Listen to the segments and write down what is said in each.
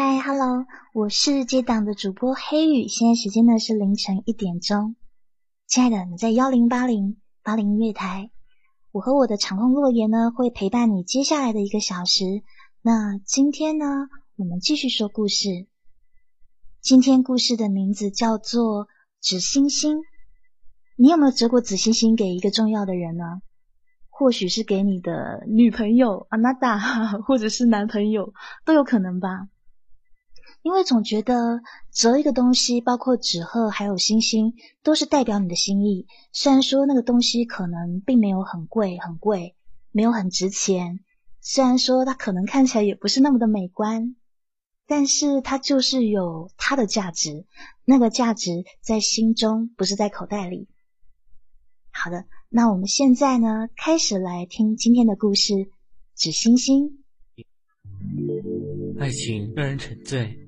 嗨，Hello，我是接档的主播黑雨，现在时间呢是凌晨一点钟。亲爱的，你在幺零八零八零音乐台，我和我的场控洛言呢会陪伴你接下来的一个小时。那今天呢，我们继续说故事。今天故事的名字叫做《纸星星》。你有没有折过纸星星给一个重要的人呢？或许是给你的女朋友阿娜达，或者是男朋友，都有可能吧。因为总觉得折一个东西，包括纸鹤还有星星，都是代表你的心意。虽然说那个东西可能并没有很贵，很贵，没有很值钱。虽然说它可能看起来也不是那么的美观，但是它就是有它的价值。那个价值在心中，不是在口袋里。好的。那我们现在呢，开始来听今天的故事《纸星星》。爱情让人沉醉，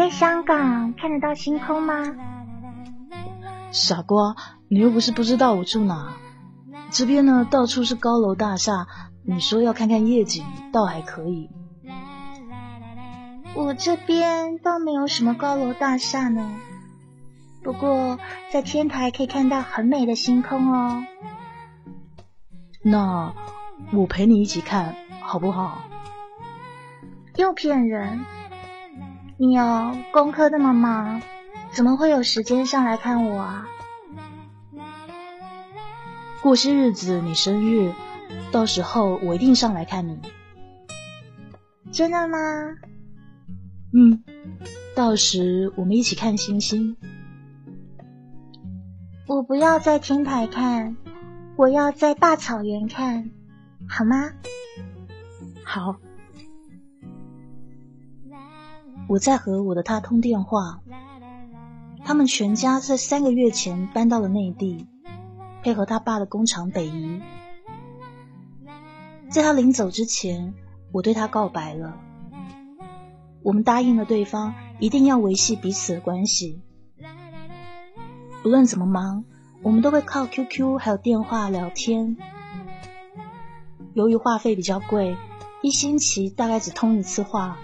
在香港看得到星空吗？傻瓜，你又不是不知道我住哪。这边呢，到处是高楼大厦。你说要看看夜景，倒还可以。我这边倒没有什么高楼大厦呢，不过在天台可以看到很美的星空哦。那我陪你一起看好不好？又骗人。你哦，功课那么忙，怎么会有时间上来看我啊？过些日子你生日，到时候我一定上来看你。真的吗？嗯，到时我们一起看星星。我不要在天台看，我要在大草原看，好吗？好。我在和我的他通电话，他们全家在三个月前搬到了内地，配合他爸的工厂北移。在他临走之前，我对他告白了，我们答应了对方一定要维系彼此的关系，不论怎么忙，我们都会靠 QQ 还有电话聊天。由于话费比较贵，一星期大概只通一次话。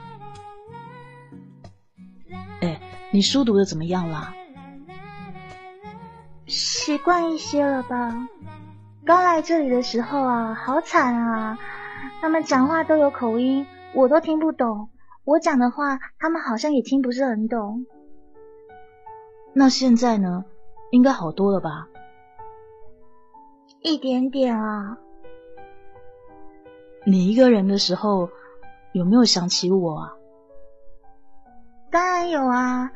你书读的怎么样了？习惯一些了吧。刚来这里的时候啊，好惨啊！他们讲话都有口音，我都听不懂。我讲的话，他们好像也听不是很懂。那现在呢？应该好多了吧？一点点啊。你一个人的时候，有没有想起我啊？当然有啊。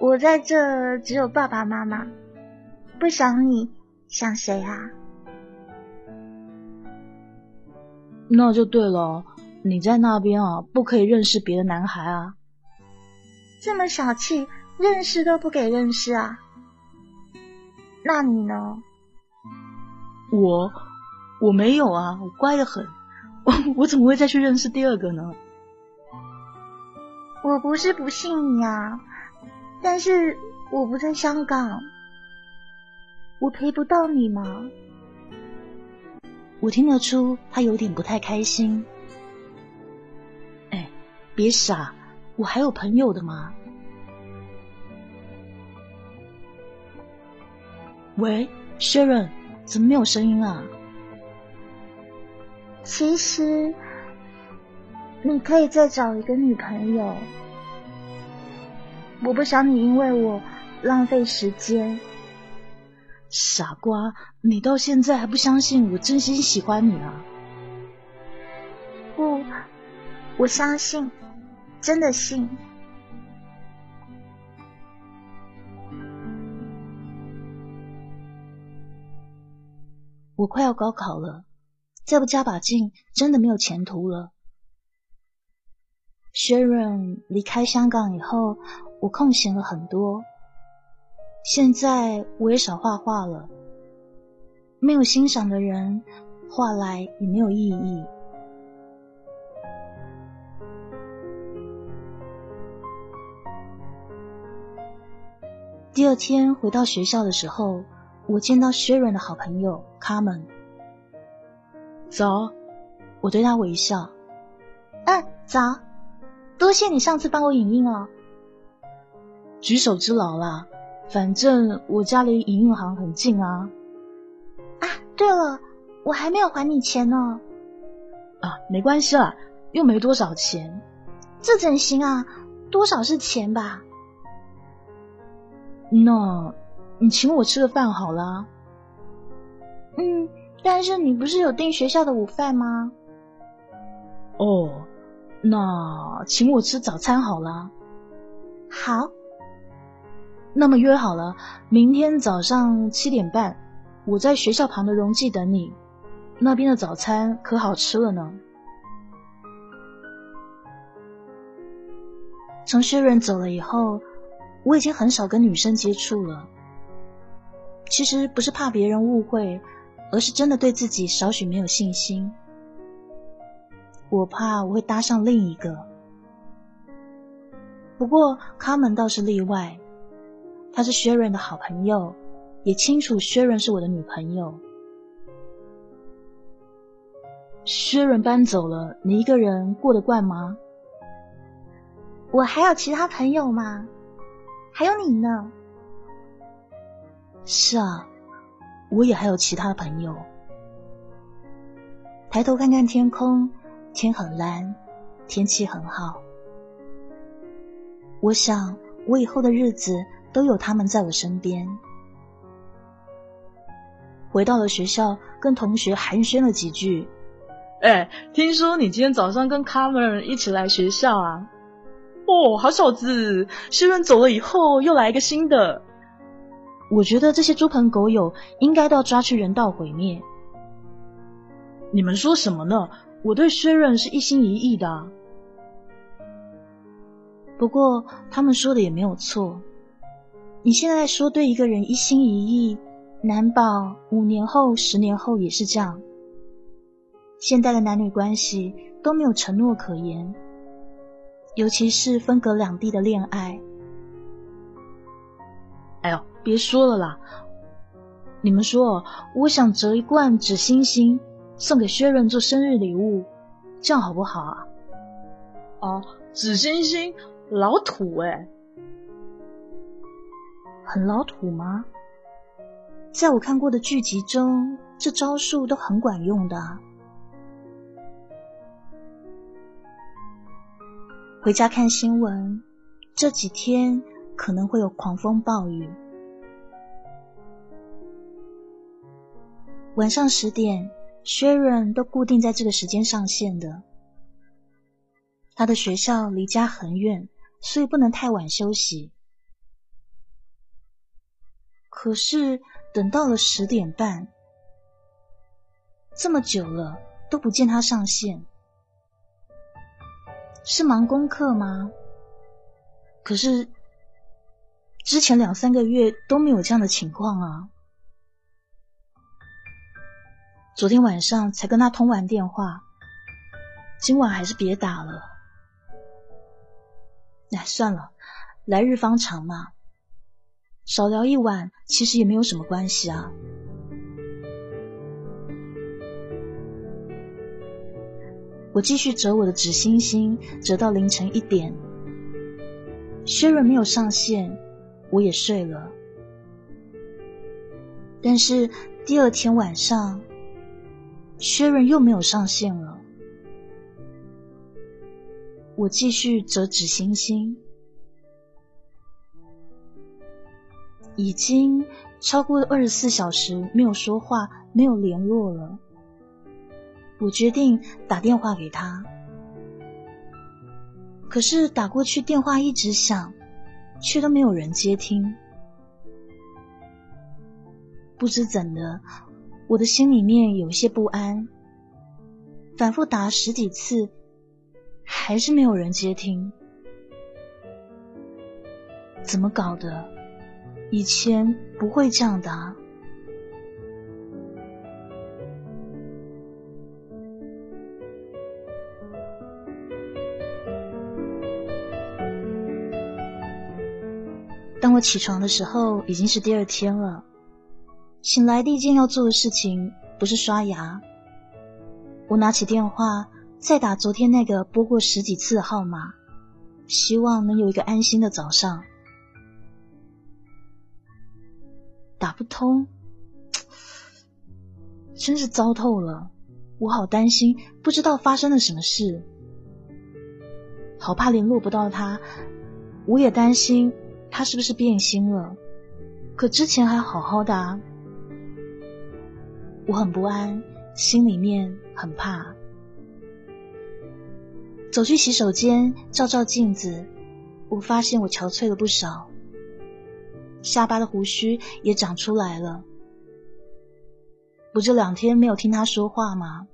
我在这只有爸爸妈妈，不想你想谁啊？那就对了，你在那边啊，不可以认识别的男孩啊。这么小气，认识都不给认识啊？那你呢？我我没有啊，我乖得很，我我怎么会再去认识第二个呢？我不是不信你啊。但是我不在香港，我陪不到你吗？我听得出他有点不太开心。哎，别傻，我还有朋友的嘛。喂，Sharon，怎么没有声音啊？其实你可以再找一个女朋友。我不想你因为我浪费时间，傻瓜！你到现在还不相信我真心喜欢你啊？不，我相信，真的信。我快要高考了，再不加把劲，真的没有前途了。薛润离开香港以后，我空闲了很多。现在我也少画画了，没有欣赏的人，画来也没有意义。第二天回到学校的时候，我见到薛润的好朋友卡门。早，我对他微笑。嗯，早，多谢你上次帮我影印哦。举手之劳啦，反正我家离影印行很近啊。啊，对了，我还没有还你钱呢。啊，没关系啦，又没多少钱。这怎行啊？多少是钱吧？那，你请我吃个饭好啦。嗯，但是你不是有订学校的午饭吗？哦，那请我吃早餐好了。好，那么约好了，明天早上七点半，我在学校旁的荣记等你。那边的早餐可好吃了呢。从薛润走了以后。我已经很少跟女生接触了。其实不是怕别人误会，而是真的对自己少许没有信心。我怕我会搭上另一个。不过卡门倒是例外，他是薛润的好朋友，也清楚薛润是我的女朋友。薛润搬走了，你一个人过得惯吗？我还有其他朋友吗？还有你呢？是啊，我也还有其他的朋友。抬头看看天空，天很蓝，天气很好。我想，我以后的日子都有他们在我身边。回到了学校，跟同学寒暄了几句。哎，听说你今天早上跟卡门一起来学校啊？哦，好小子！薛润走了以后，又来一个新的。我觉得这些猪朋狗友应该都要抓去人道毁灭。你们说什么呢？我对薛润是一心一意的。不过他们说的也没有错。你现在说对一个人一心一意，难保五年后、十年后也是这样。现代的男女关系都没有承诺可言。尤其是分隔两地的恋爱，哎呦，别说了啦！你们说，我想折一罐纸星星送给薛润做生日礼物，这样好不好啊？啊，纸星星，老土哎！很老土吗？在我看过的剧集中，这招数都很管用的。回家看新闻，这几天可能会有狂风暴雨。晚上十点，薛润都固定在这个时间上线的。他的学校离家很远，所以不能太晚休息。可是等到了十点半，这么久了都不见他上线。是忙功课吗？可是之前两三个月都没有这样的情况啊。昨天晚上才跟他通完电话，今晚还是别打了。哎，算了，来日方长嘛，少聊一晚其实也没有什么关系啊。我继续折我的纸星星，折到凌晨一点。薛润没有上线，我也睡了。但是第二天晚上，薛润又没有上线了。我继续折纸星星，已经超过了二十四小时没有说话，没有联络了。我决定打电话给他，可是打过去电话一直响，却都没有人接听。不知怎的，我的心里面有些不安，反复打十几次，还是没有人接听。怎么搞的？以前不会这样的啊！当我起床的时候，已经是第二天了。醒来第一件要做的事情不是刷牙，我拿起电话，再打昨天那个拨过十几次的号码，希望能有一个安心的早上。打不通，真是糟透了！我好担心，不知道发生了什么事，好怕联络不到他。我也担心他是不是变心了，可之前还好好的啊。我很不安，心里面很怕。走去洗手间，照照镜子，我发现我憔悴了不少。下巴的胡须也长出来了。我这两天没有听他说话吗？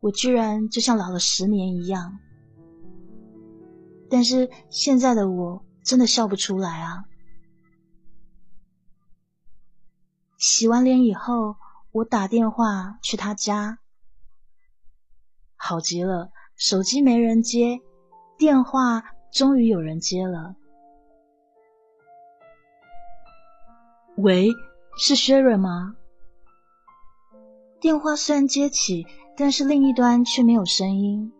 我居然就像老了十年一样。但是现在的我真的笑不出来啊！洗完脸以后，我打电话去他家，好极了，手机没人接，电话终于有人接了。喂，是薛润吗？电话虽然接起，但是另一端却没有声音。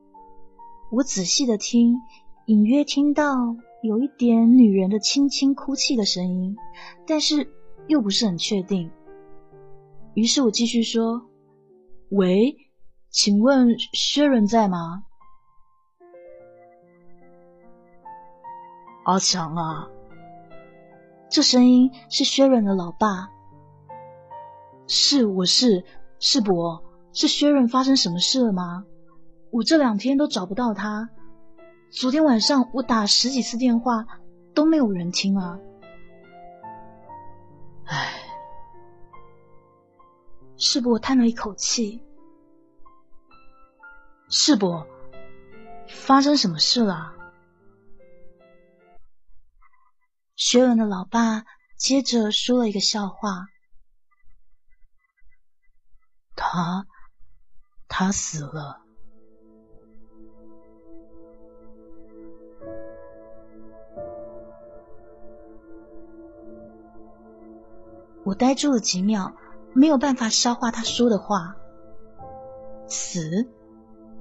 我仔细的听，隐约听到有一点女人的轻轻哭泣的声音，但是又不是很确定。于是我继续说：“喂，请问薛润在吗？”阿强啊。这声音是薛润的老爸。是，我是世伯，是薛润，发生什么事了吗？我这两天都找不到他，昨天晚上我打十几次电话都没有人听啊。唉，世伯叹了一口气。世伯，发生什么事了？学文的老爸接着说了一个笑话：“他，他死了。”我呆住了几秒，没有办法消化他说的话。死？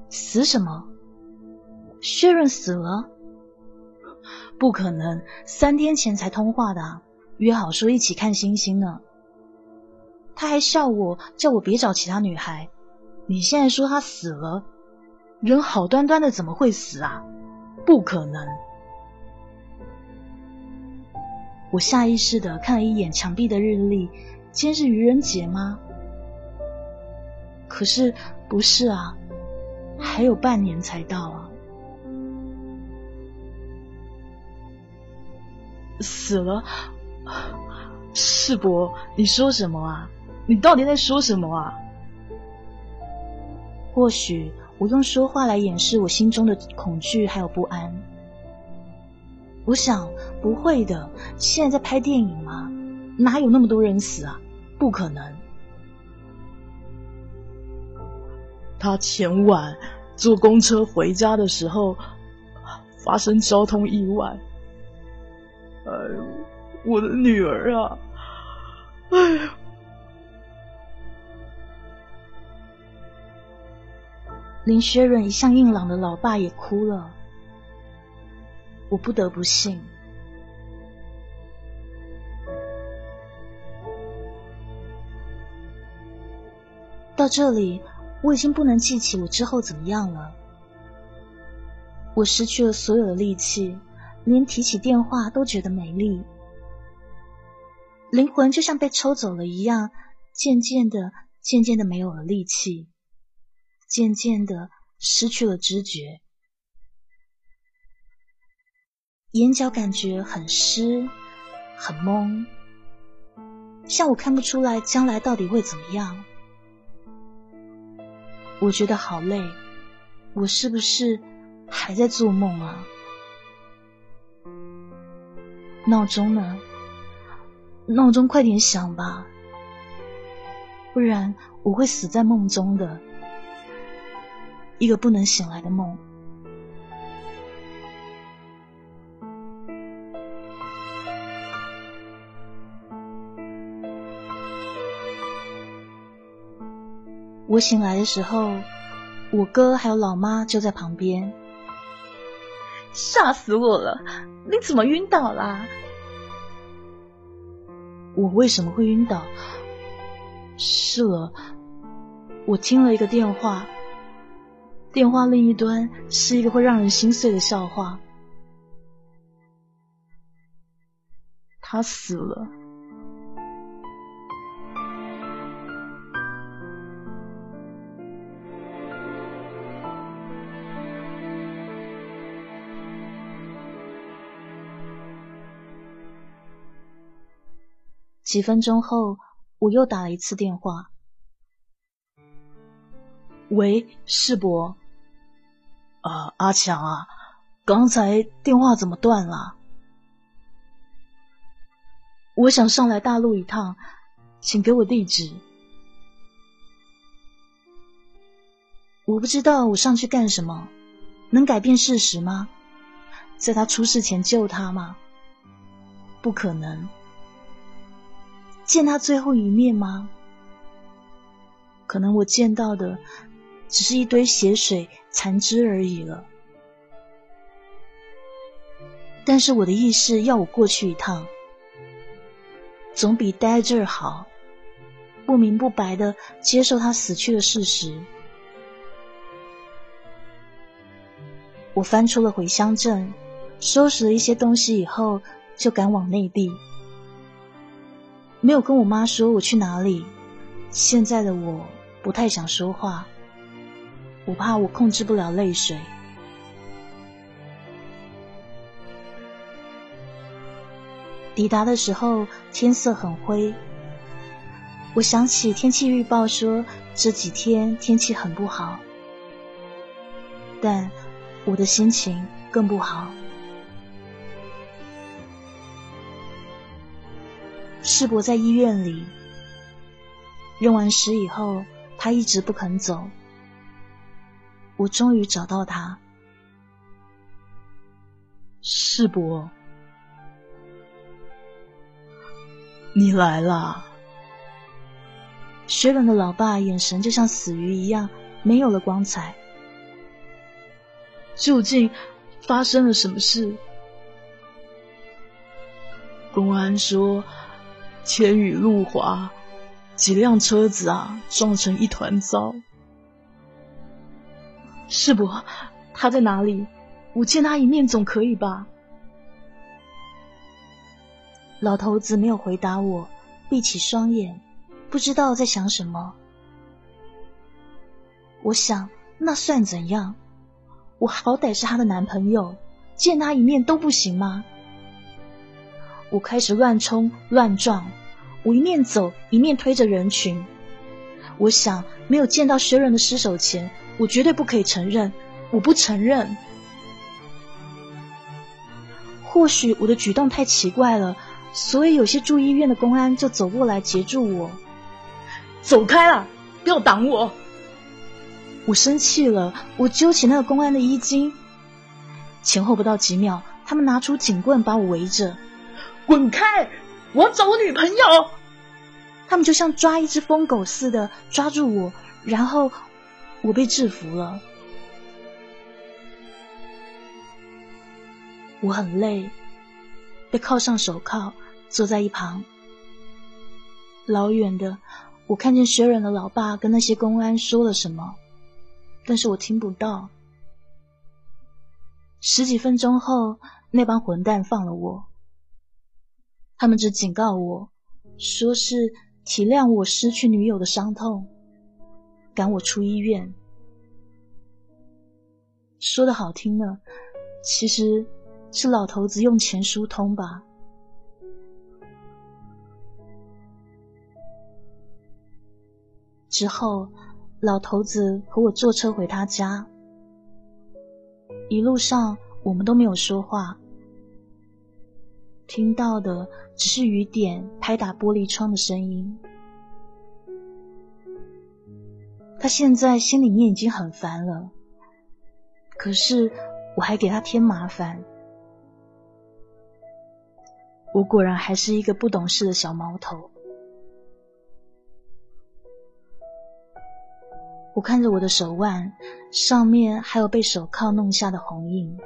死什么？薛润死了？不可能，三天前才通话的，约好说一起看星星呢。他还笑我，叫我别找其他女孩。你现在说他死了，人好端端的怎么会死啊？不可能！我下意识的看了一眼墙壁的日历，今天是愚人节吗？可是不是啊，还有半年才到啊。死了，世伯，你说什么啊？你到底在说什么啊？或许我用说话来掩饰我心中的恐惧还有不安。我想不会的，现在在拍电影吗？哪有那么多人死啊？不可能。他前晚坐公车回家的时候发生交通意外。哎呦，我的女儿啊！哎呀，林薛润一向硬朗的老爸也哭了，我不得不信。到这里，我已经不能记起我之后怎么样了，我失去了所有的力气。连提起电话都觉得没力，灵魂就像被抽走了一样，渐渐的、渐渐的没有了力气，渐渐的失去了知觉，眼角感觉很湿、很懵，像我看不出来将来到底会怎么样。我觉得好累，我是不是还在做梦啊？闹钟呢？闹钟快点响吧，不然我会死在梦中的，一个不能醒来的梦。我醒来的时候，我哥还有老妈就在旁边，吓死我了！你怎么晕倒啦？我为什么会晕倒？是了，我听了一个电话，电话另一端是一个会让人心碎的笑话，他死了。几分钟后，我又打了一次电话。喂，世博。啊，阿强啊，刚才电话怎么断了？我想上来大陆一趟，请给我地址。我不知道我上去干什么，能改变事实吗？在他出事前救他吗？不可能。见他最后一面吗？可能我见到的只是一堆血水残肢而已了。但是我的意识要我过去一趟，总比待在这儿好。不明不白的接受他死去的事实。我翻出了回乡证，收拾了一些东西以后，就赶往内地。没有跟我妈说我去哪里，现在的我不太想说话，我怕我控制不了泪水。抵达的时候天色很灰，我想起天气预报说这几天天气很不好，但我的心情更不好。世博在医院里认完尸以后，他一直不肯走。我终于找到他，世博，你来了。雪冷的老爸眼神就像死鱼一样，没有了光彩。究竟发生了什么事？公安说。天雨路滑，几辆车子啊撞成一团糟。世伯，他在哪里？我见他一面总可以吧？老头子没有回答我，闭起双眼，不知道在想什么。我想，那算怎样？我好歹是他的男朋友，见他一面都不行吗？我开始乱冲乱撞，我一面走一面推着人群。我想，没有见到薛仁的尸首前，我绝对不可以承认。我不承认。或许我的举动太奇怪了，所以有些住医院的公安就走过来截住我。走开了，不要挡我！我生气了，我揪起那个公安的衣襟。前后不到几秒，他们拿出警棍把我围着。滚开！我要找我女朋友。他们就像抓一只疯狗似的抓住我，然后我被制服了。我很累，被铐上手铐，坐在一旁。老远的，我看见雪忍的老爸跟那些公安说了什么，但是我听不到。十几分钟后，那帮混蛋放了我。他们只警告我，说是体谅我失去女友的伤痛，赶我出医院。说的好听呢，其实是老头子用钱疏通吧。之后，老头子和我坐车回他家，一路上我们都没有说话，听到的只是雨点拍打玻璃窗的声音。他现在心里面已经很烦了，可是我还给他添麻烦。我果然还是一个不懂事的小毛头。我看着我的手腕，上面还有被手铐弄下的红印。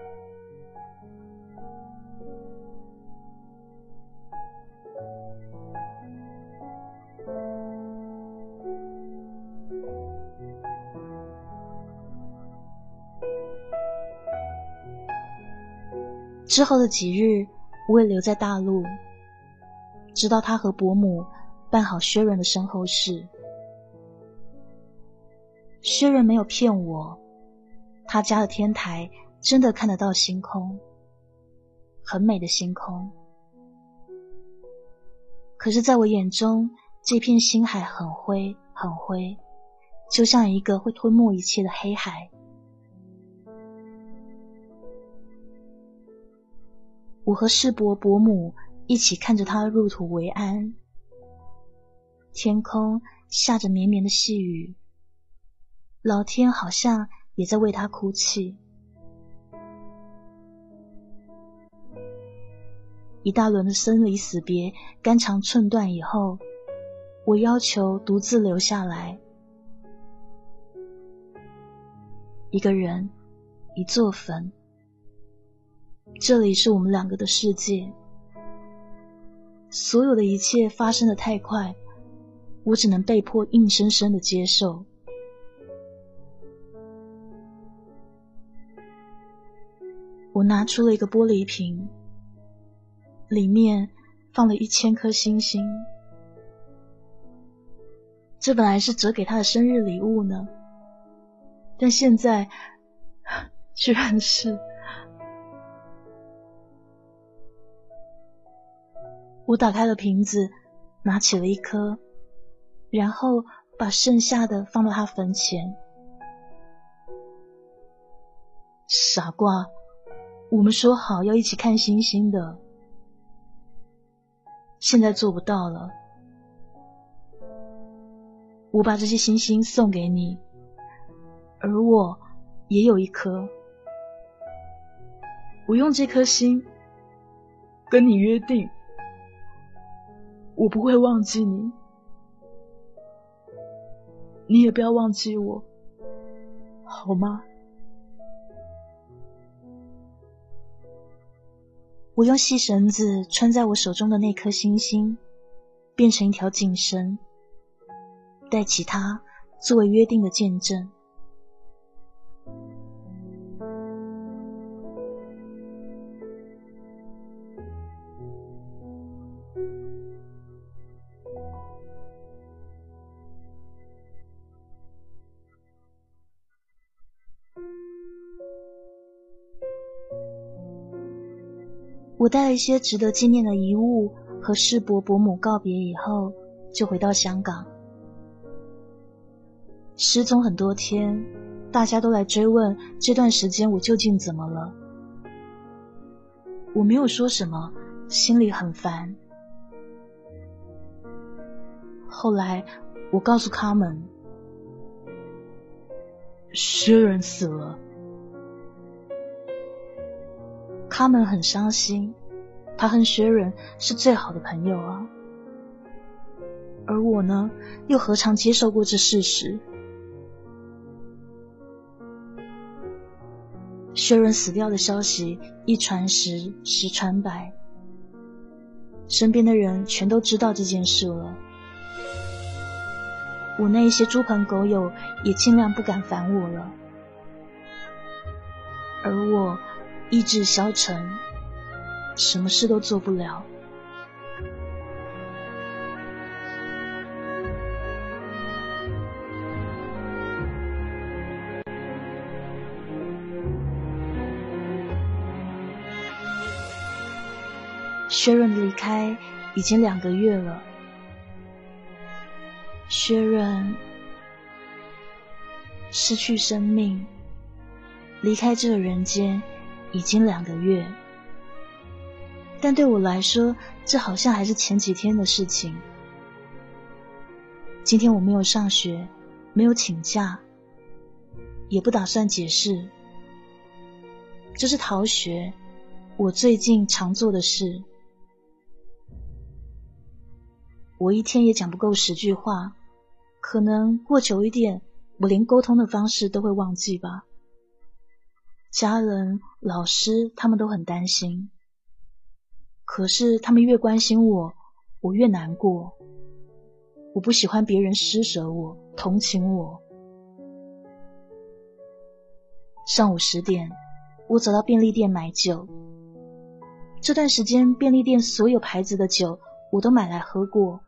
之后的几日，我也留在大陆，直到他和伯母办好薛润的身后事。薛润没有骗我，他家的天台真的看得到星空，很美的星空。可是，在我眼中，这片星海很灰，很灰，就像一个会吞没一切的黑海。我和世伯伯母一起看着他入土为安，天空下着绵绵的细雨，老天好像也在为他哭泣。一大轮的生离死别、肝肠寸断以后，我要求独自留下来，一个人，一座坟。这里是我们两个的世界，所有的一切发生的太快，我只能被迫硬生生的接受。我拿出了一个玻璃瓶，里面放了一千颗星星，这本来是折给他的生日礼物呢，但现在 居然是。我打开了瓶子，拿起了一颗，然后把剩下的放到他坟前。傻瓜，我们说好要一起看星星的，现在做不到了。我把这些星星送给你，而我也有一颗。我用这颗星跟你约定。我不会忘记你，你也不要忘记我，好吗？我用细绳子穿在我手中的那颗星星，变成一条颈绳，带起它作为约定的见证。带了一些值得纪念的遗物和世伯伯母告别以后，就回到香港。失踪很多天，大家都来追问这段时间我究竟怎么了。我没有说什么，心里很烦。后来我告诉他们，薛仁死了。他们很伤心，他和薛仁是最好的朋友啊。而我呢，又何尝接受过这事实？薛仁死掉的消息一传十，十传百，身边的人全都知道这件事了。我那一些猪朋狗友也尽量不敢烦我了，而我。意志消沉，什么事都做不了。薛润离开已经两个月了，薛润失去生命，离开这个人间已经两个月。但对我来说，这好像还是前几天的事情。今天我没有上学，没有请假，也不打算解释。这是逃学，我最近常做的事。我一天也讲不够十句话，可能过久一点，我连沟通的方式都会忘记吧。家人、老师他们都很担心，可是他们越关心我，我越难过。我不喜欢别人施舍我、同情我。上午十点。我走到便利店买酒。这段时间，便利店所有牌子的酒我都买来喝过。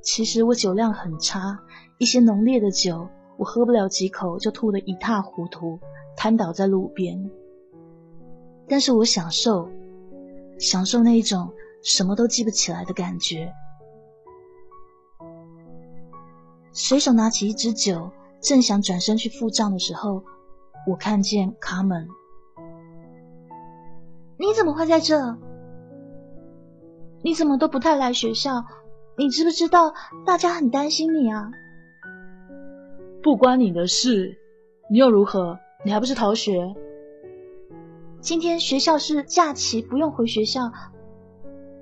其实我酒量很差，一些浓烈的酒我喝不了几口就吐得一塌糊涂，瘫倒在路边。但是我享受，享受那一种什么都记不起来的感觉。随手拿起一支酒，正想转身去付账的时候。我看见卡门，你怎么会在这？你怎么都不太来学校？你知不知道大家很担心你啊？不关你的事，你又如何？你还不是逃学？今天学校是假期，不用回学校。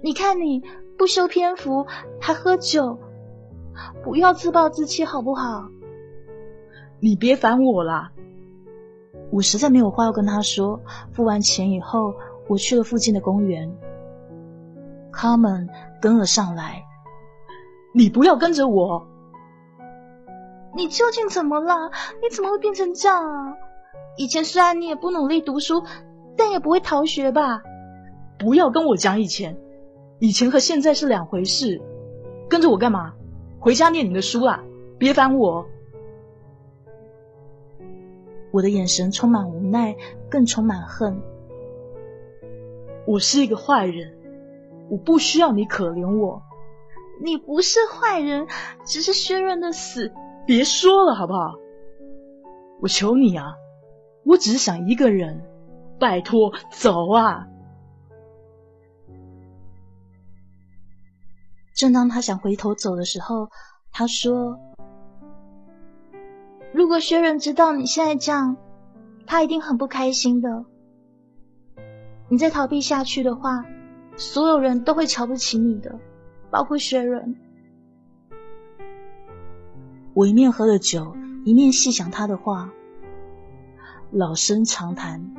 你看你不修篇幅，还喝酒，不要自暴自弃好不好？你别烦我啦。我实在没有话要跟他说。付完钱以后，我去了附近的公园。卡门跟了上来。你不要跟着我！你究竟怎么了？你怎么会变成这样啊？以前虽然你也不努力读书，但也不会逃学吧？不要跟我讲以前，以前和现在是两回事。跟着我干嘛？回家念你的书啊！别烦我。我的眼神充满无奈，更充满恨。我是一个坏人，我不需要你可怜我。你不是坏人，只是薛润的死。别说了，好不好？我求你啊，我只是想一个人，拜托，走啊！正当他想回头走的时候，他说。如果薛仁知道你现在这样，他一定很不开心的。你再逃避下去的话，所有人都会瞧不起你的，包括薛仁。我一面喝着酒，一面细想他的话，老生常谈，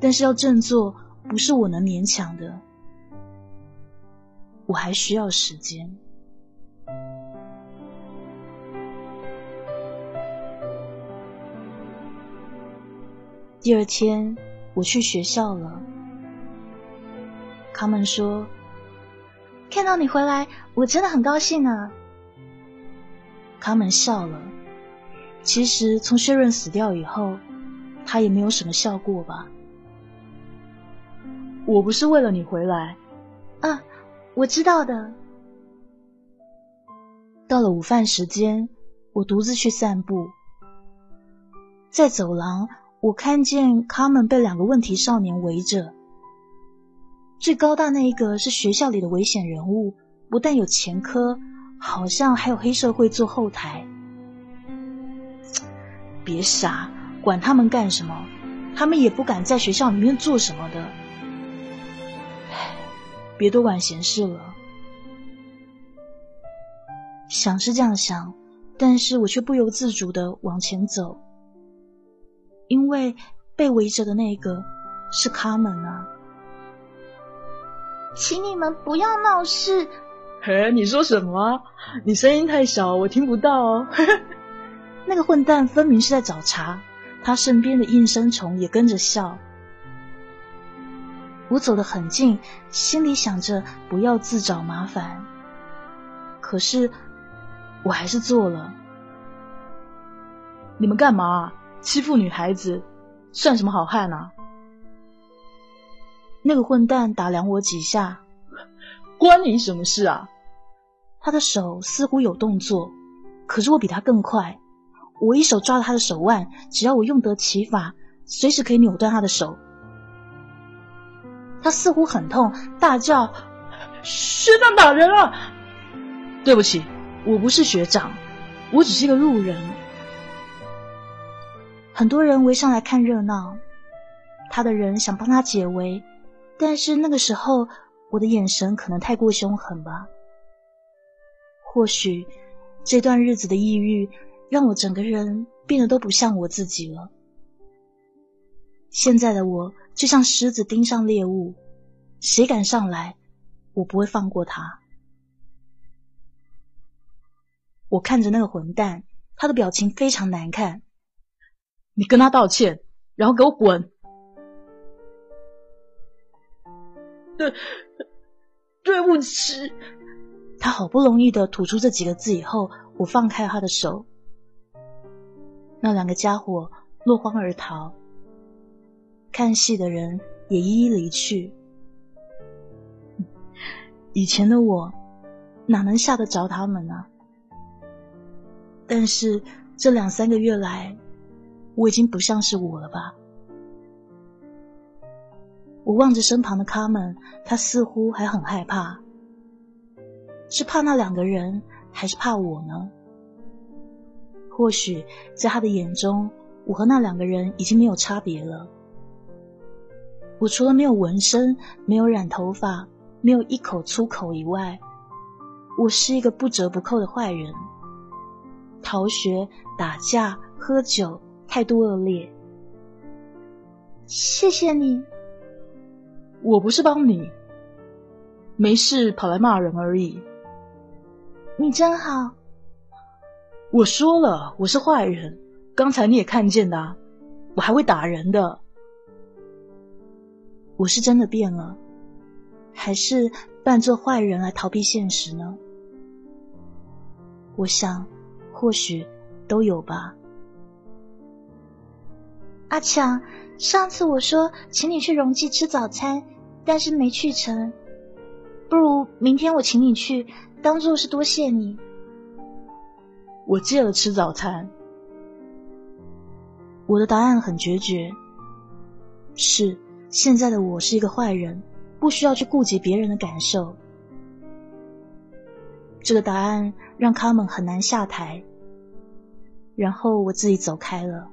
但是要振作，不是我能勉强的，我还需要时间。第二天，我去学校了。卡门说：“看到你回来，我真的很高兴啊。”卡门笑了。其实从薛润死掉以后，他也没有什么笑过吧？我不是为了你回来。啊，我知道的。到了午饭时间，我独自去散步，在走廊。我看见他们被两个问题少年围着，最高大那一个是学校里的危险人物，不但有前科，好像还有黑社会做后台。别傻，管他们干什么？他们也不敢在学校里面做什么的。别多管闲事了。想是这样想，但是我却不由自主的往前走。因为被围着的那个是卡门啊！请你们不要闹事。嘿，你说什么？你声音太小，我听不到哦。那个混蛋分明是在找茬，他身边的应声虫也跟着笑。我走得很近，心里想着不要自找麻烦，可是我还是做了。你们干嘛？欺负女孩子，算什么好汉啊？那个混蛋打量我几下，关你什么事啊？他的手似乎有动作，可是我比他更快，我一手抓着他的手腕，只要我用得其法，随时可以扭断他的手。他似乎很痛，大叫：“学长打人了！”对不起，我不是学长，我只是一个路人。很多人围上来看热闹，他的人想帮他解围，但是那个时候我的眼神可能太过凶狠吧。或许这段日子的抑郁让我整个人变得都不像我自己了。现在的我就像狮子盯上猎物，谁敢上来，我不会放过他。我看着那个混蛋，他的表情非常难看。你跟他道歉，然后给我滚！对，对不起。他好不容易的吐出这几个字以后，我放开了他的手。那两个家伙落荒而逃，看戏的人也一一离去。以前的我哪能吓得着他们呢？但是这两三个月来，我已经不像是我了吧？我望着身旁的卡门，他似乎还很害怕，是怕那两个人，还是怕我呢？或许在他的眼中，我和那两个人已经没有差别了。我除了没有纹身、没有染头发、没有一口粗口以外，我是一个不折不扣的坏人。逃学、打架、喝酒，态度恶劣。谢谢你，我不是帮你，没事跑来骂人而已。你真好。我说了，我是坏人，刚才你也看见的，我还会打人的。我是真的变了，还是扮作坏人来逃避现实呢？我想。或许都有吧。阿强，上次我说请你去荣记吃早餐，但是没去成。不如明天我请你去，当做是多谢你。我戒了吃早餐。我的答案很决绝。是，现在的我是一个坏人，不需要去顾及别人的感受。这个答案让他们很难下台。然后我自己走开了。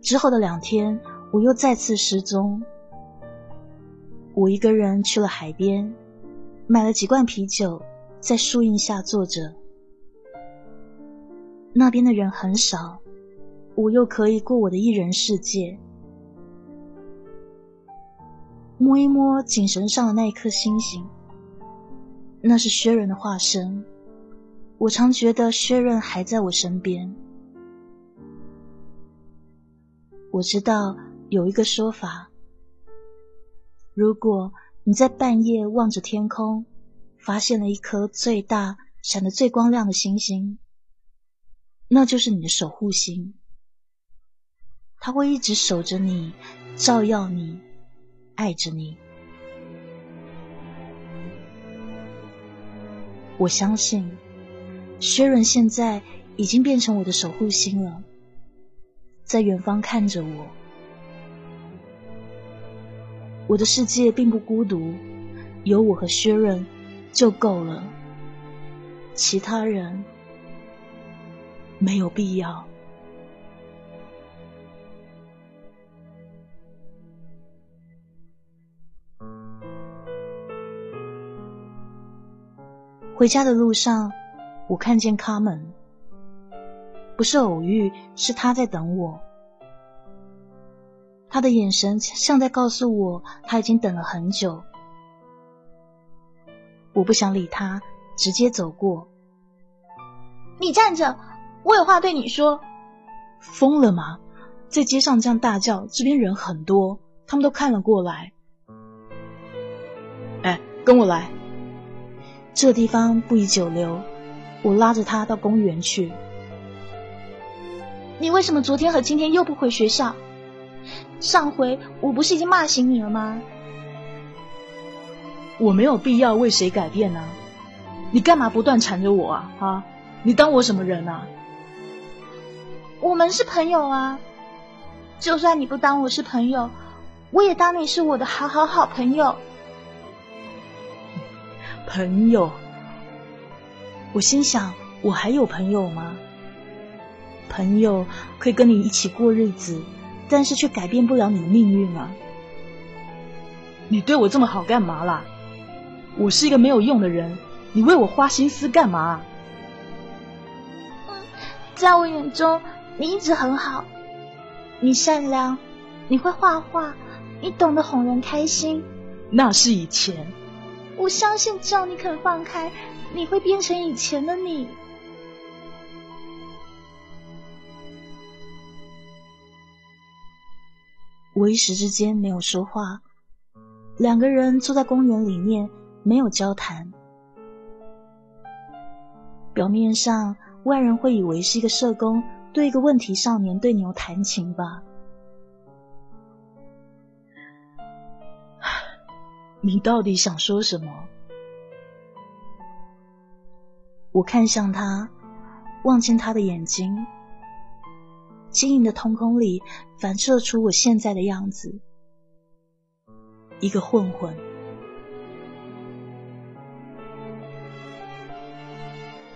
之后的两天，我又再次失踪。我一个人去了海边，买了几罐啤酒，在树荫下坐着。那边的人很少，我又可以过我的一人世界。摸一摸颈绳上的那一颗星星，那是薛仁的化身。我常觉得薛仁还在我身边。我知道有一个说法：如果你在半夜望着天空，发现了一颗最大、闪得最光亮的星星，那就是你的守护星。他会一直守着你，照耀你，爱着你。我相信。薛润现在已经变成我的守护星了，在远方看着我。我的世界并不孤独，有我和薛润就够了，其他人没有必要。回家的路上。我看见卡门，不是偶遇，是他在等我。他的眼神像在告诉我，他已经等了很久。我不想理他，直接走过。你站着，我有话对你说。疯了吗？在街上这样大叫，这边人很多，他们都看了过来。哎，跟我来，这地方不宜久留。我拉着他到公园去。你为什么昨天和今天又不回学校？上回我不是已经骂醒你了吗？我没有必要为谁改变呢。你干嘛不断缠着我啊？啊，你当我什么人啊？我们是朋友啊，就算你不当我是朋友，我也当你是我的好好好朋友。朋友，我心想，我还有朋友吗？朋友可以跟你一起过日子，但是却改变不了你的命运啊！你对我这么好干嘛啦？我是一个没有用的人，你为我花心思干嘛？在我眼中，你一直很好，你善良，你会画画，你懂得哄人开心。那是以前。我相信，只要你肯放开，你会变成以前的你。我一时之间没有说话，两个人坐在公园里面，没有交谈。表面上，外人会以为是一个社工对一个问题少年对牛弹琴吧。你到底想说什么？我看向他，望进他的眼睛，晶莹的瞳孔里反射出我现在的样子，一个混混。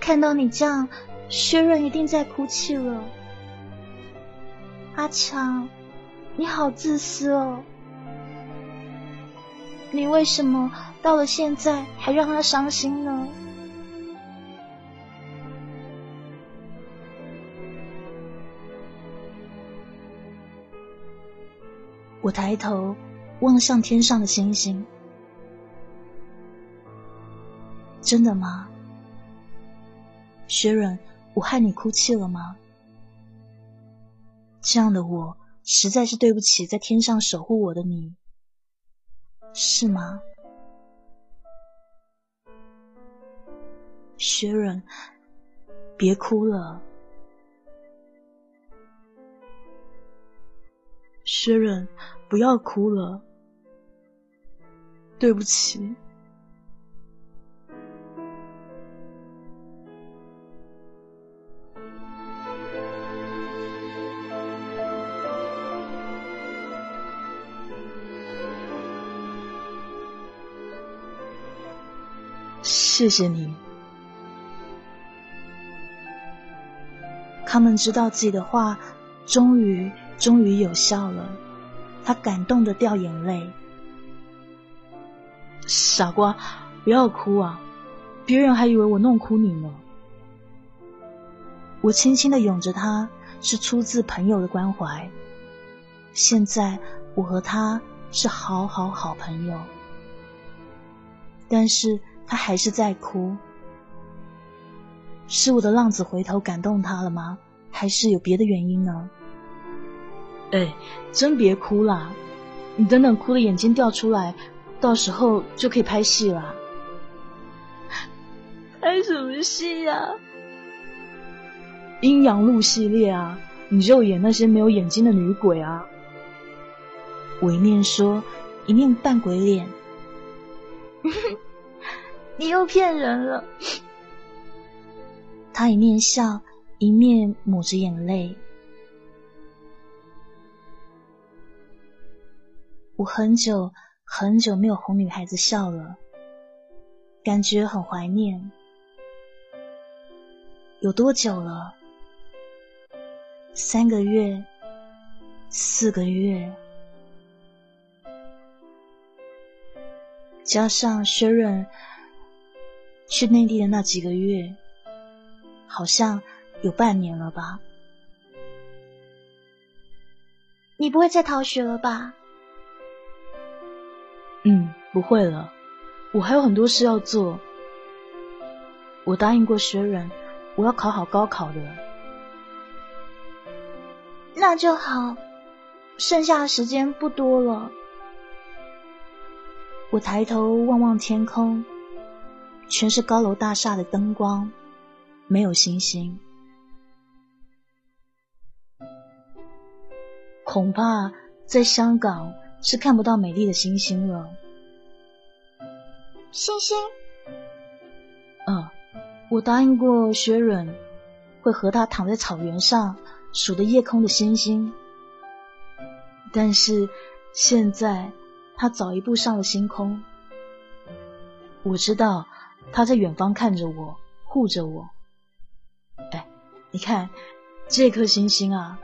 看到你这样，薛润一定在哭泣了。阿强，你好自私哦。你为什么到了现在还让他伤心呢？我抬头望向天上的星星，真的吗？雪润，我害你哭泣了吗？这样的我实在是对不起在天上守护我的你。是吗，雪润，别哭了。雪润，不要哭了。对不起。谢谢你。他们知道自己的话终于终于有效了，他感动的掉眼泪。傻瓜，不要哭啊！别人还以为我弄哭你呢。我轻轻的拥着他，是出自朋友的关怀。现在我和他是好好好朋友，但是。他还是在哭，是我的浪子回头感动他了吗？还是有别的原因呢？哎，真别哭啦！你等等，哭的眼睛掉出来，到时候就可以拍戏了。拍什么戏呀？阴阳路系列啊，你就演那些没有眼睛的女鬼啊！我一面说，一面扮鬼脸。你又骗人了。他一面笑，一面抹着眼泪。我很久很久没有哄女孩子笑了，感觉很怀念。有多久了？三个月？四个月？加上薛润。去内地的那几个月，好像有半年了吧？你不会再逃学了吧？嗯，不会了。我还有很多事要做。我答应过学人，我要考好高考的。那就好，剩下的时间不多了。我抬头望望天空。全是高楼大厦的灯光，没有星星。恐怕在香港是看不到美丽的星星了。星星？嗯，答应过雪忍，会和他躺在草原上数着夜空的星星。但是现在，他早一步上了星空。我知道他在远方看着我，护着我。哎，你看这颗星星啊！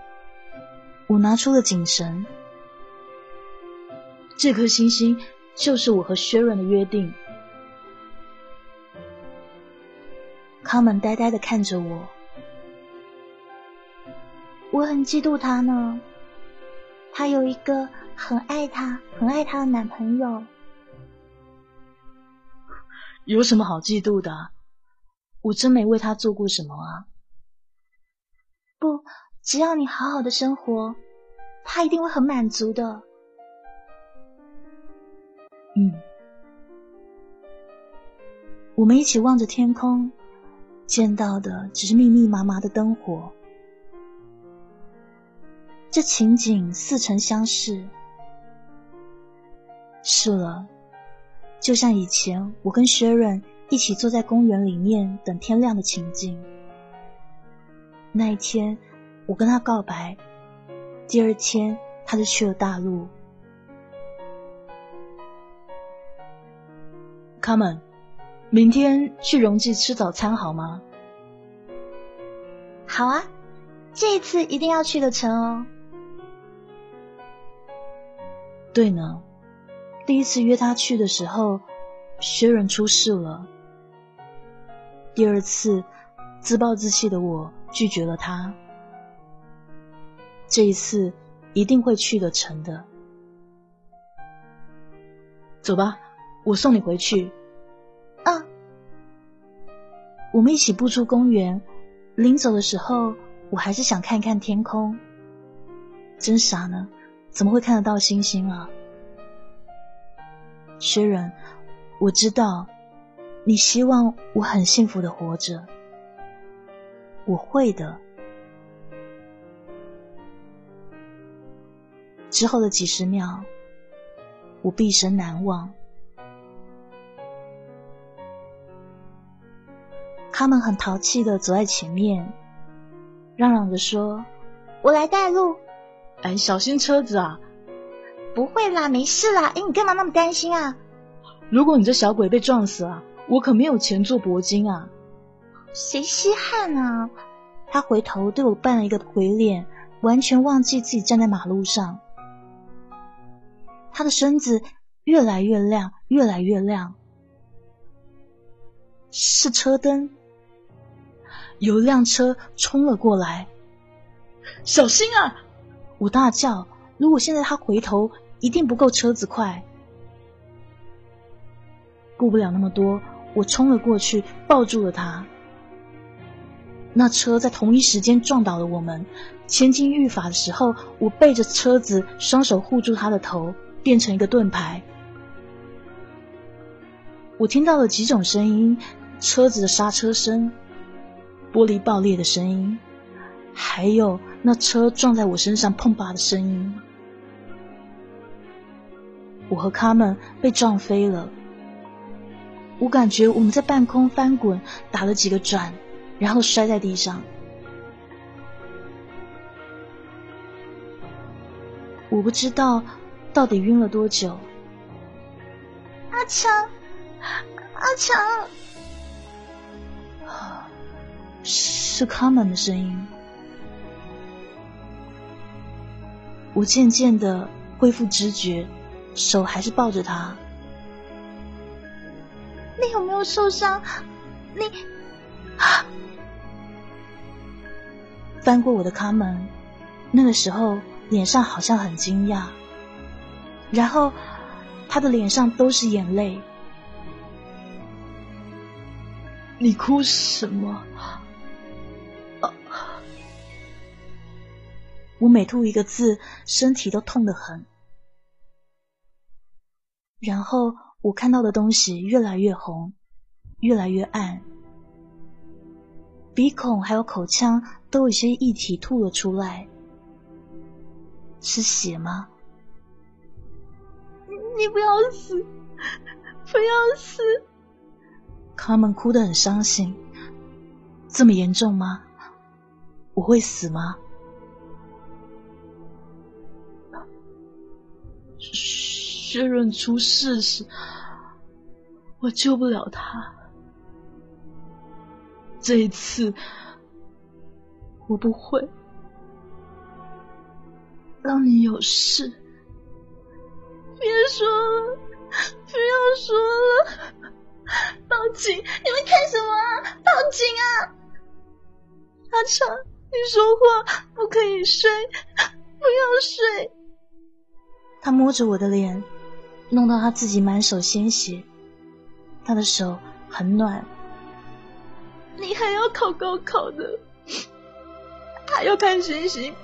我拿出了警绳。这颗星星就是我和薛润的约定。康门呆呆的看着我，我很嫉妒他呢。他有一个很爱他、很爱他的男朋友。有什么好嫉妒的？我真没为他做过什么啊。不，只要你好好的生活，他一定会很满足的。嗯，我们一起望着天空，见到的只是密密麻麻的灯火。这情景似曾相识。是了，就像以前我跟 Sharon 一起坐在公园里面等天亮的情景。那一天，我跟他告白，第二天他就去了大陆。他们明天去荣记吃早餐好吗？好啊，这一次一定要去得成哦。对呢，第一次约他去的时候，薛仁出事了。第二次，自暴自弃的我拒绝了他。这一次一定会去得成的。走吧，我送你回去。啊我们一起步出公园，临走的时候，我还是想看看天空。真傻呢，怎么会看得到星星啊？薛仁，我知道你希望我很幸福的活着，我会的。之后的几十秒，我毕生难忘。他们很淘气的走在前面，嚷嚷着说：“我来带路。”哎，小心车子啊！不会啦，没事啦。哎，你干嘛那么担心啊？如果你这小鬼被撞死了，我可没有钱做铂金啊！谁稀罕啊？他回头对我扮了一个鬼脸，完全忘记自己站在马路上。他的身子越来越亮，越来越亮，是车灯。有辆车冲了过来，小心啊！我大叫。如果现在他回头，一定不够车子快。顾不了那么多，我冲了过去，抱住了他。那车在同一时间撞倒了我们。千钧一发的时候，我背着车子，双手护住他的头，变成一个盾牌。我听到了几种声音：车子的刹车声。玻璃爆裂的声音，还有那车撞在我身上碰吧的声音。我和他们被撞飞了，我感觉我们在半空翻滚，打了几个转，然后摔在地上。我不知道到底晕了多久。阿强，阿强。是卡门的声音。我渐渐的恢复知觉，手还是抱着他。你有没有受伤？你翻过我的卡门，那个时候脸上好像很惊讶，然后他的脸上都是眼泪。你哭什么？我每吐一个字，身体都痛得很。然后我看到的东西越来越红，越来越暗，鼻孔还有口腔都有些液体吐了出来，是血吗？你不要死，不要死！他们哭得很伤心，这么严重吗？我会死吗？确认出事时，我救不了他。这一次，我不会让你有事。别说了，不要说了，报警！你们看什么？报警啊！阿长，你说话不可以睡，不要睡。他摸着我的脸。弄到他自己满手鲜血，他的手很暖。你还要考高考的，还要看星星，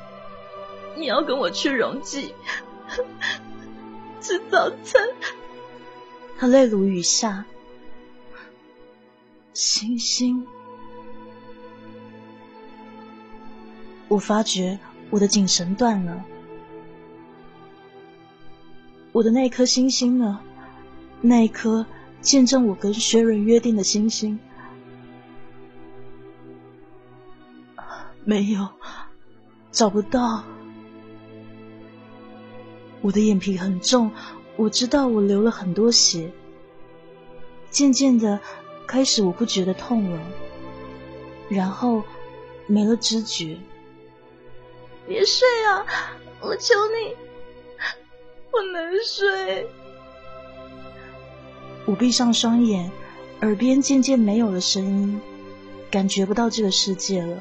你要跟我去荣记吃早餐。他泪如雨下，星星，我发觉我的颈绳断了。我的那颗星星呢？那一颗见证我跟薛仁约定的星星，没有，找不到。我的眼皮很重，我知道我流了很多血。渐渐的，开始我不觉得痛了，然后没了知觉。别睡啊！我求你。不能睡。我闭上双眼，耳边渐渐没有了声音，感觉不到这个世界了。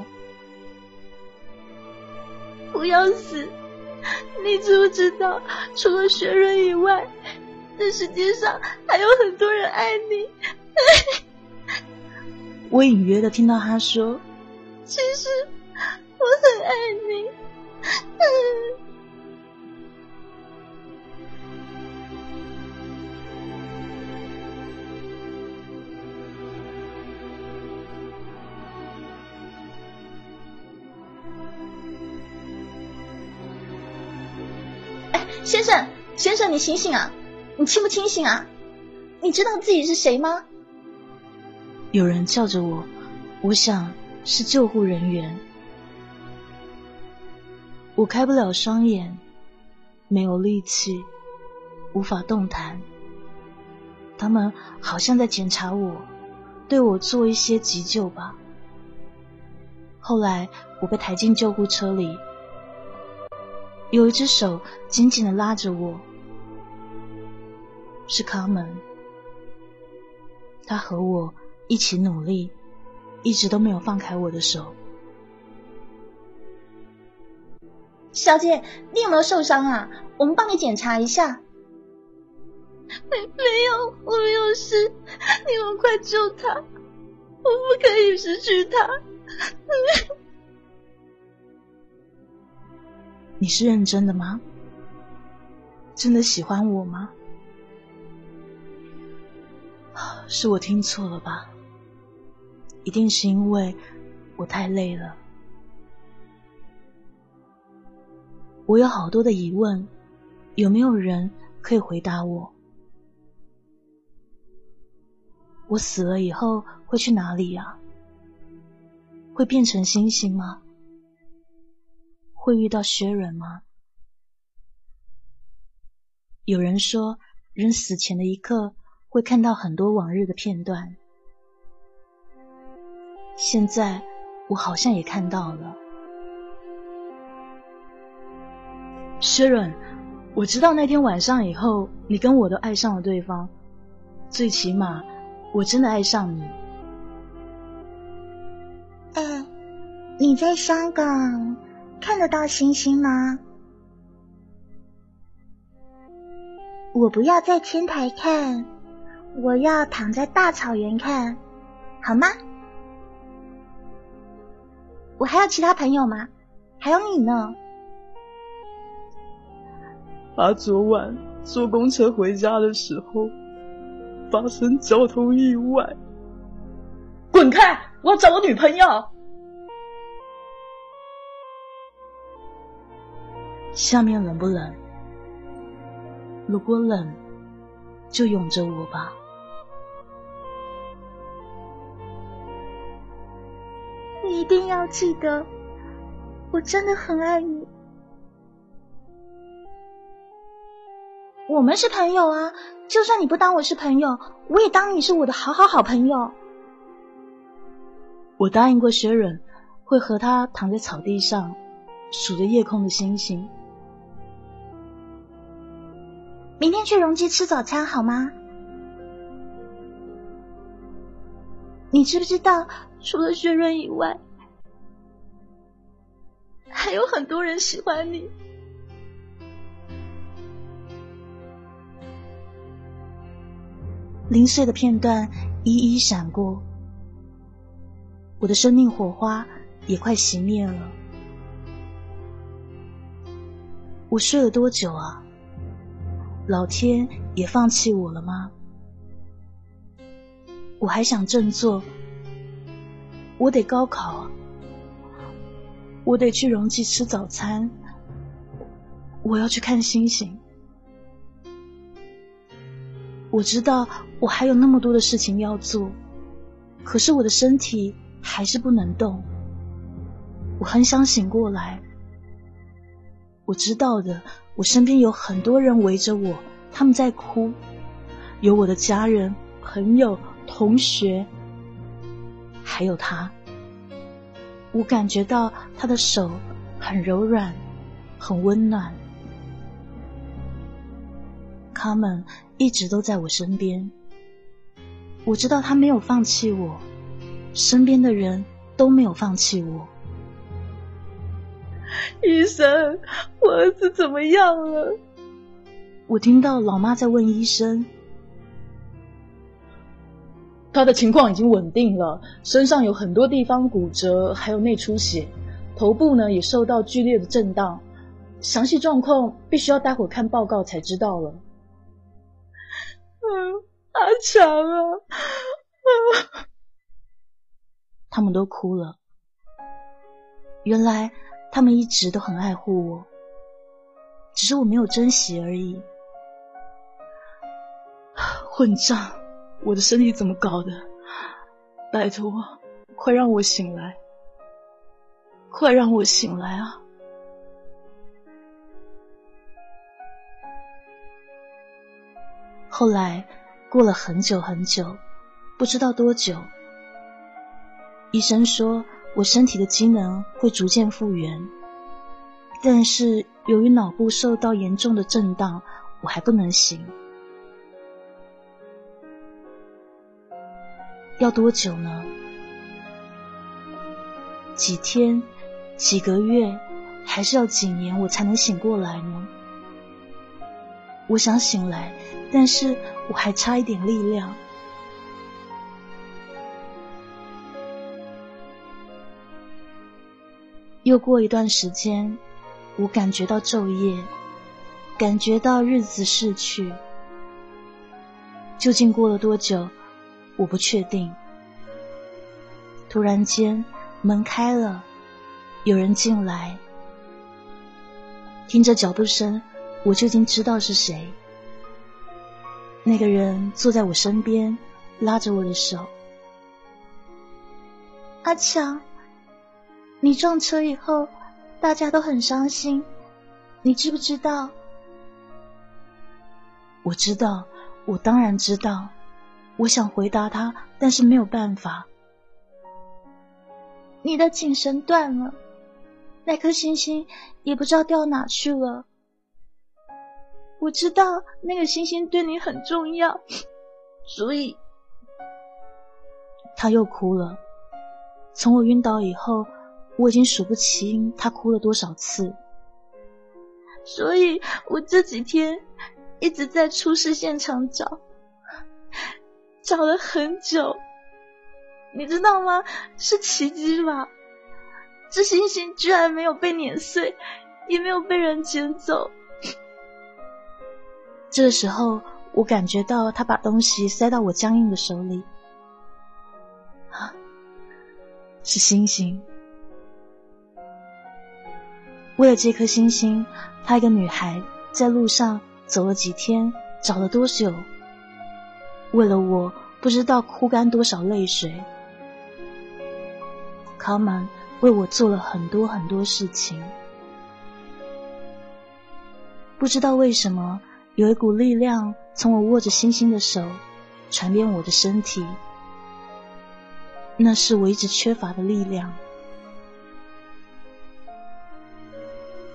不要死！你知不知道，除了雪人以外，这世界上还有很多人爱你。我隐约的听到他说：“其实我很爱你。”先生，先生，你醒醒啊！你清不清醒啊？你知道自己是谁吗？有人叫着我，我想是救护人员。我开不了双眼，没有力气，无法动弹。他们好像在检查我，对我做一些急救吧。后来我被抬进救护车里。有一只手紧紧的拉着我，是卡门。他和我一起努力，一直都没有放开我的手。小姐，你有没有受伤啊？我们帮你检查一下。没没有，我没有事。你们快救他！我不可以失去他。你是认真的吗？真的喜欢我吗？是我听错了吧？一定是因为我太累了。我有好多的疑问，有没有人可以回答我？我死了以后会去哪里呀？会变成星星吗？会遇到薛仁吗？有人说，人死前的一刻会看到很多往日的片段。现在我好像也看到了。薛仁，我知道那天晚上以后，你跟我都爱上了对方。最起码，我真的爱上你。哎，你在香港？看得到星星吗？我不要在天台看，我要躺在大草原看，好吗？我还有其他朋友吗？还有你呢。他昨晚坐公车回家的时候发生交通意外。滚开！我要找我女朋友。下面冷不冷？如果冷，就拥着我吧。你一定要记得，我真的很爱你。我们是朋友啊，就算你不当我是朋友，我也当你是我的好好好朋友。我答应过薛忍，会和他躺在草地上，数着夜空的星星。明天去荣记吃早餐好吗？你知不知道，除了薛润以外，还有很多人喜欢你。零碎的片段一一闪过，我的生命火花也快熄灭了。我睡了多久啊？老天也放弃我了吗？我还想振作，我得高考，我得去荣记吃早餐，我要去看星星。我知道我还有那么多的事情要做，可是我的身体还是不能动。我很想醒过来。我知道的，我身边有很多人围着我，他们在哭，有我的家人、朋友。同学，还有他，我感觉到他的手很柔软，很温暖。他们一直都在我身边，我知道他没有放弃我，身边的人都没有放弃我。医生，我儿子怎么样了？我听到老妈在问医生。他的情况已经稳定了，身上有很多地方骨折，还有内出血，头部呢也受到剧烈的震荡，详细状况必须要待会看报告才知道了。嗯，阿强啊，他们都哭了。原来他们一直都很爱护我，只是我没有珍惜而已。混账！我的身体怎么搞的？拜托，快让我醒来！快让我醒来啊！后来过了很久很久，不知道多久，医生说我身体的机能会逐渐复原，但是由于脑部受到严重的震荡，我还不能醒。要多久呢？几天、几个月，还是要几年，我才能醒过来呢？我想醒来，但是我还差一点力量。又过一段时间，我感觉到昼夜，感觉到日子逝去。究竟过了多久？我不确定。突然间，门开了，有人进来。听着脚步声，我就已经知道是谁。那个人坐在我身边，拉着我的手。阿强，你撞车以后，大家都很伤心，你知不知道？我知道，我当然知道。我想回答他，但是没有办法。你的颈绳断了，那颗星星也不知道掉哪去了。我知道那个星星对你很重要，所以他又哭了。从我晕倒以后，我已经数不清他哭了多少次。所以我这几天一直在出事现场找。找了很久，你知道吗？是奇迹吧？这星星居然没有被碾碎，也没有被人捡走。这个时候，我感觉到他把东西塞到我僵硬的手里，啊，是星星。为了这颗星星，她一个女孩在路上走了几天，找了多久？为了我，不知道哭干多少泪水。康曼为我做了很多很多事情。不知道为什么，有一股力量从我握着星星的手传遍我的身体，那是我一直缺乏的力量。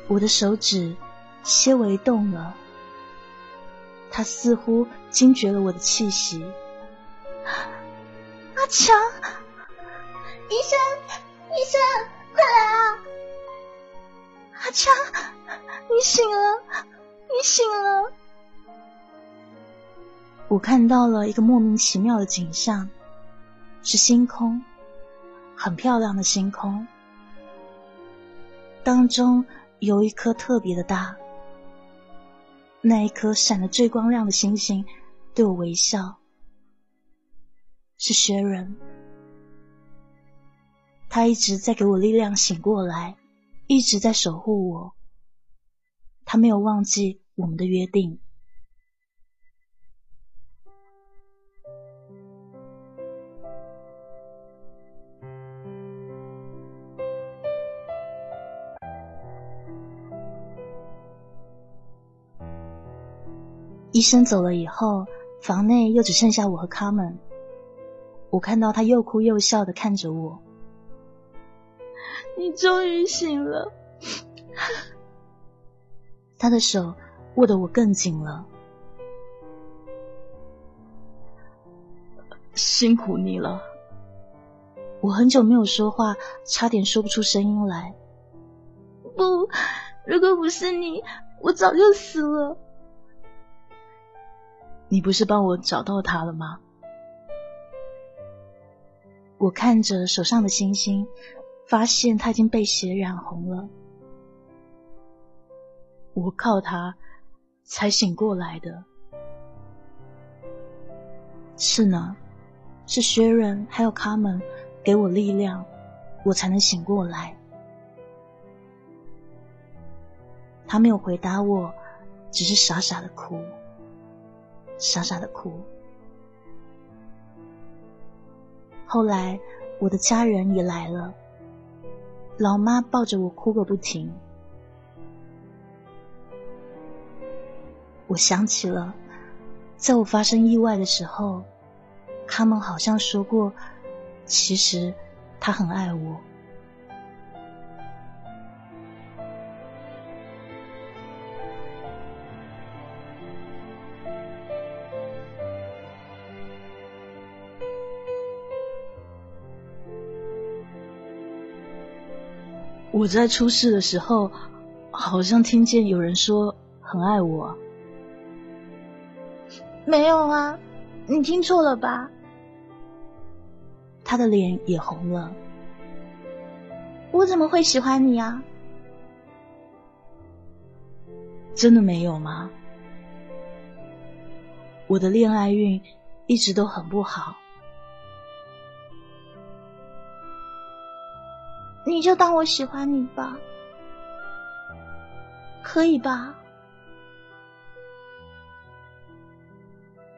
我的手指些微动了，他似乎惊觉了我的气息。阿强，医生，医生，快来啊！阿强，你醒了。你醒了，我看到了一个莫名其妙的景象，是星空，很漂亮的星空，当中有一颗特别的大，那一颗闪得最光亮的星星对我微笑，是雪人，他一直在给我力量醒过来，一直在守护我。他没有忘记我们的约定。医生走了以后，房内又只剩下我和卡门。我看到他又哭又笑的看着我。你终于醒了。他的手握得我更紧了，辛苦你了。我很久没有说话，差点说不出声音来。不，如果不是你，我早就死了。你不是帮我找到他了吗？我看着手上的星星，发现他已经被血染红了。我靠他才醒过来的，是呢，是薛润还有卡门给我力量，我才能醒过来。他没有回答我，只是傻傻的哭，傻傻的哭。后来我的家人也来了，老妈抱着我哭个不停。我想起了，在我发生意外的时候，他们好像说过，其实他很爱我。我在出事的时候，好像听见有人说很爱我。没有啊，你听错了吧？他的脸也红了。我怎么会喜欢你啊？真的没有吗？我的恋爱运一直都很不好。你就当我喜欢你吧，可以吧？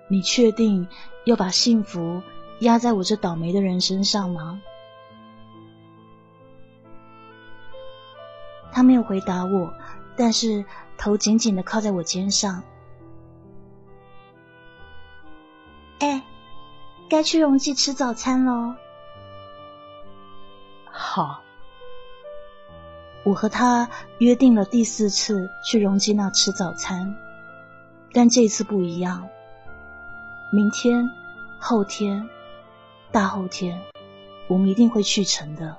你确定要把幸福压在我这倒霉的人身上吗？他没有回答我，但是头紧紧的靠在我肩上。哎，该去荣记吃早餐喽。好，我和他约定了第四次去荣基那吃早餐，但这次不一样。明天、后天、大后天，我们一定会去成的。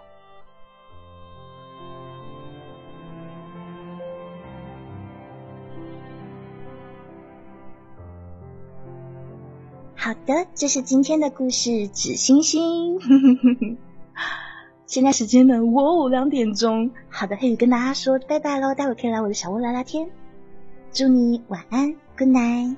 好的，这是今天的故事《纸星星》。现在时间呢，我午两点钟。好的，黑雨跟大家说拜拜喽，待会可以来我的小屋聊聊天。祝你晚安，Good night。